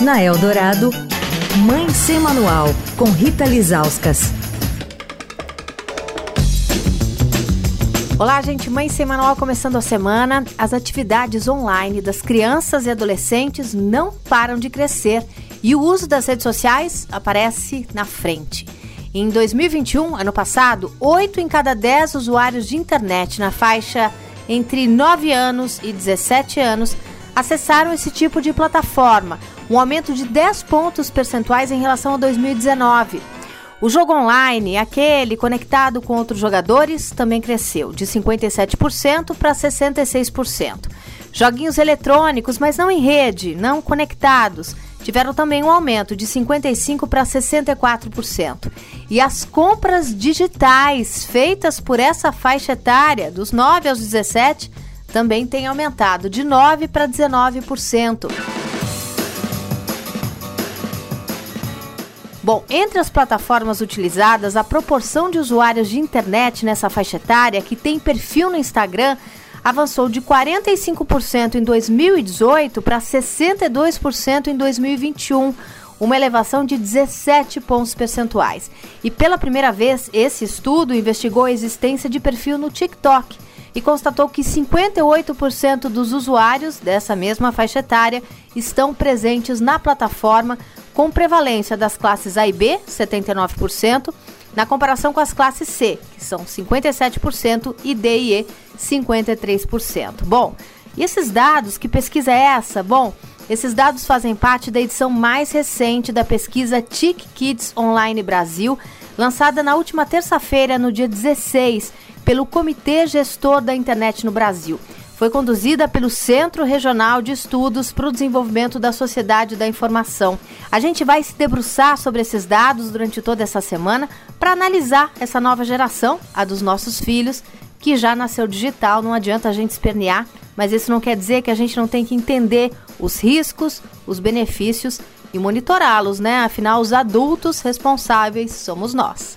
Na Eldorado, Mãe Sem Manual, com Rita Lizauskas. Olá, gente. Mãe Sem Manual começando a semana. As atividades online das crianças e adolescentes não param de crescer e o uso das redes sociais aparece na frente. Em 2021, ano passado, 8 em cada 10 usuários de internet na faixa entre 9 anos e 17 anos acessaram esse tipo de plataforma, um aumento de 10 pontos percentuais em relação a 2019. O jogo online, aquele conectado com outros jogadores, também cresceu de 57% para 66%. Joguinhos eletrônicos, mas não em rede, não conectados, tiveram também um aumento de 55% para 64%. E as compras digitais feitas por essa faixa etária, dos 9 aos 17, também têm aumentado de 9% para 19%. Bom, entre as plataformas utilizadas, a proporção de usuários de internet nessa faixa etária que tem perfil no Instagram avançou de 45% em 2018 para 62% em 2021, uma elevação de 17 pontos percentuais. E pela primeira vez, esse estudo investigou a existência de perfil no TikTok e constatou que 58% dos usuários dessa mesma faixa etária estão presentes na plataforma, com prevalência das classes A e B, 79%, na comparação com as classes C, que são 57%, e D e E, 53%. Bom, e esses dados, que pesquisa é essa? Bom, esses dados fazem parte da edição mais recente da pesquisa TIC Kids Online Brasil, lançada na última terça-feira, no dia 16, pelo Comitê Gestor da Internet no Brasil foi conduzida pelo Centro Regional de Estudos para o Desenvolvimento da Sociedade da Informação. A gente vai se debruçar sobre esses dados durante toda essa semana para analisar essa nova geração, a dos nossos filhos, que já nasceu digital, não adianta a gente espernear, mas isso não quer dizer que a gente não tem que entender os riscos, os benefícios e monitorá-los, né? Afinal, os adultos responsáveis somos nós.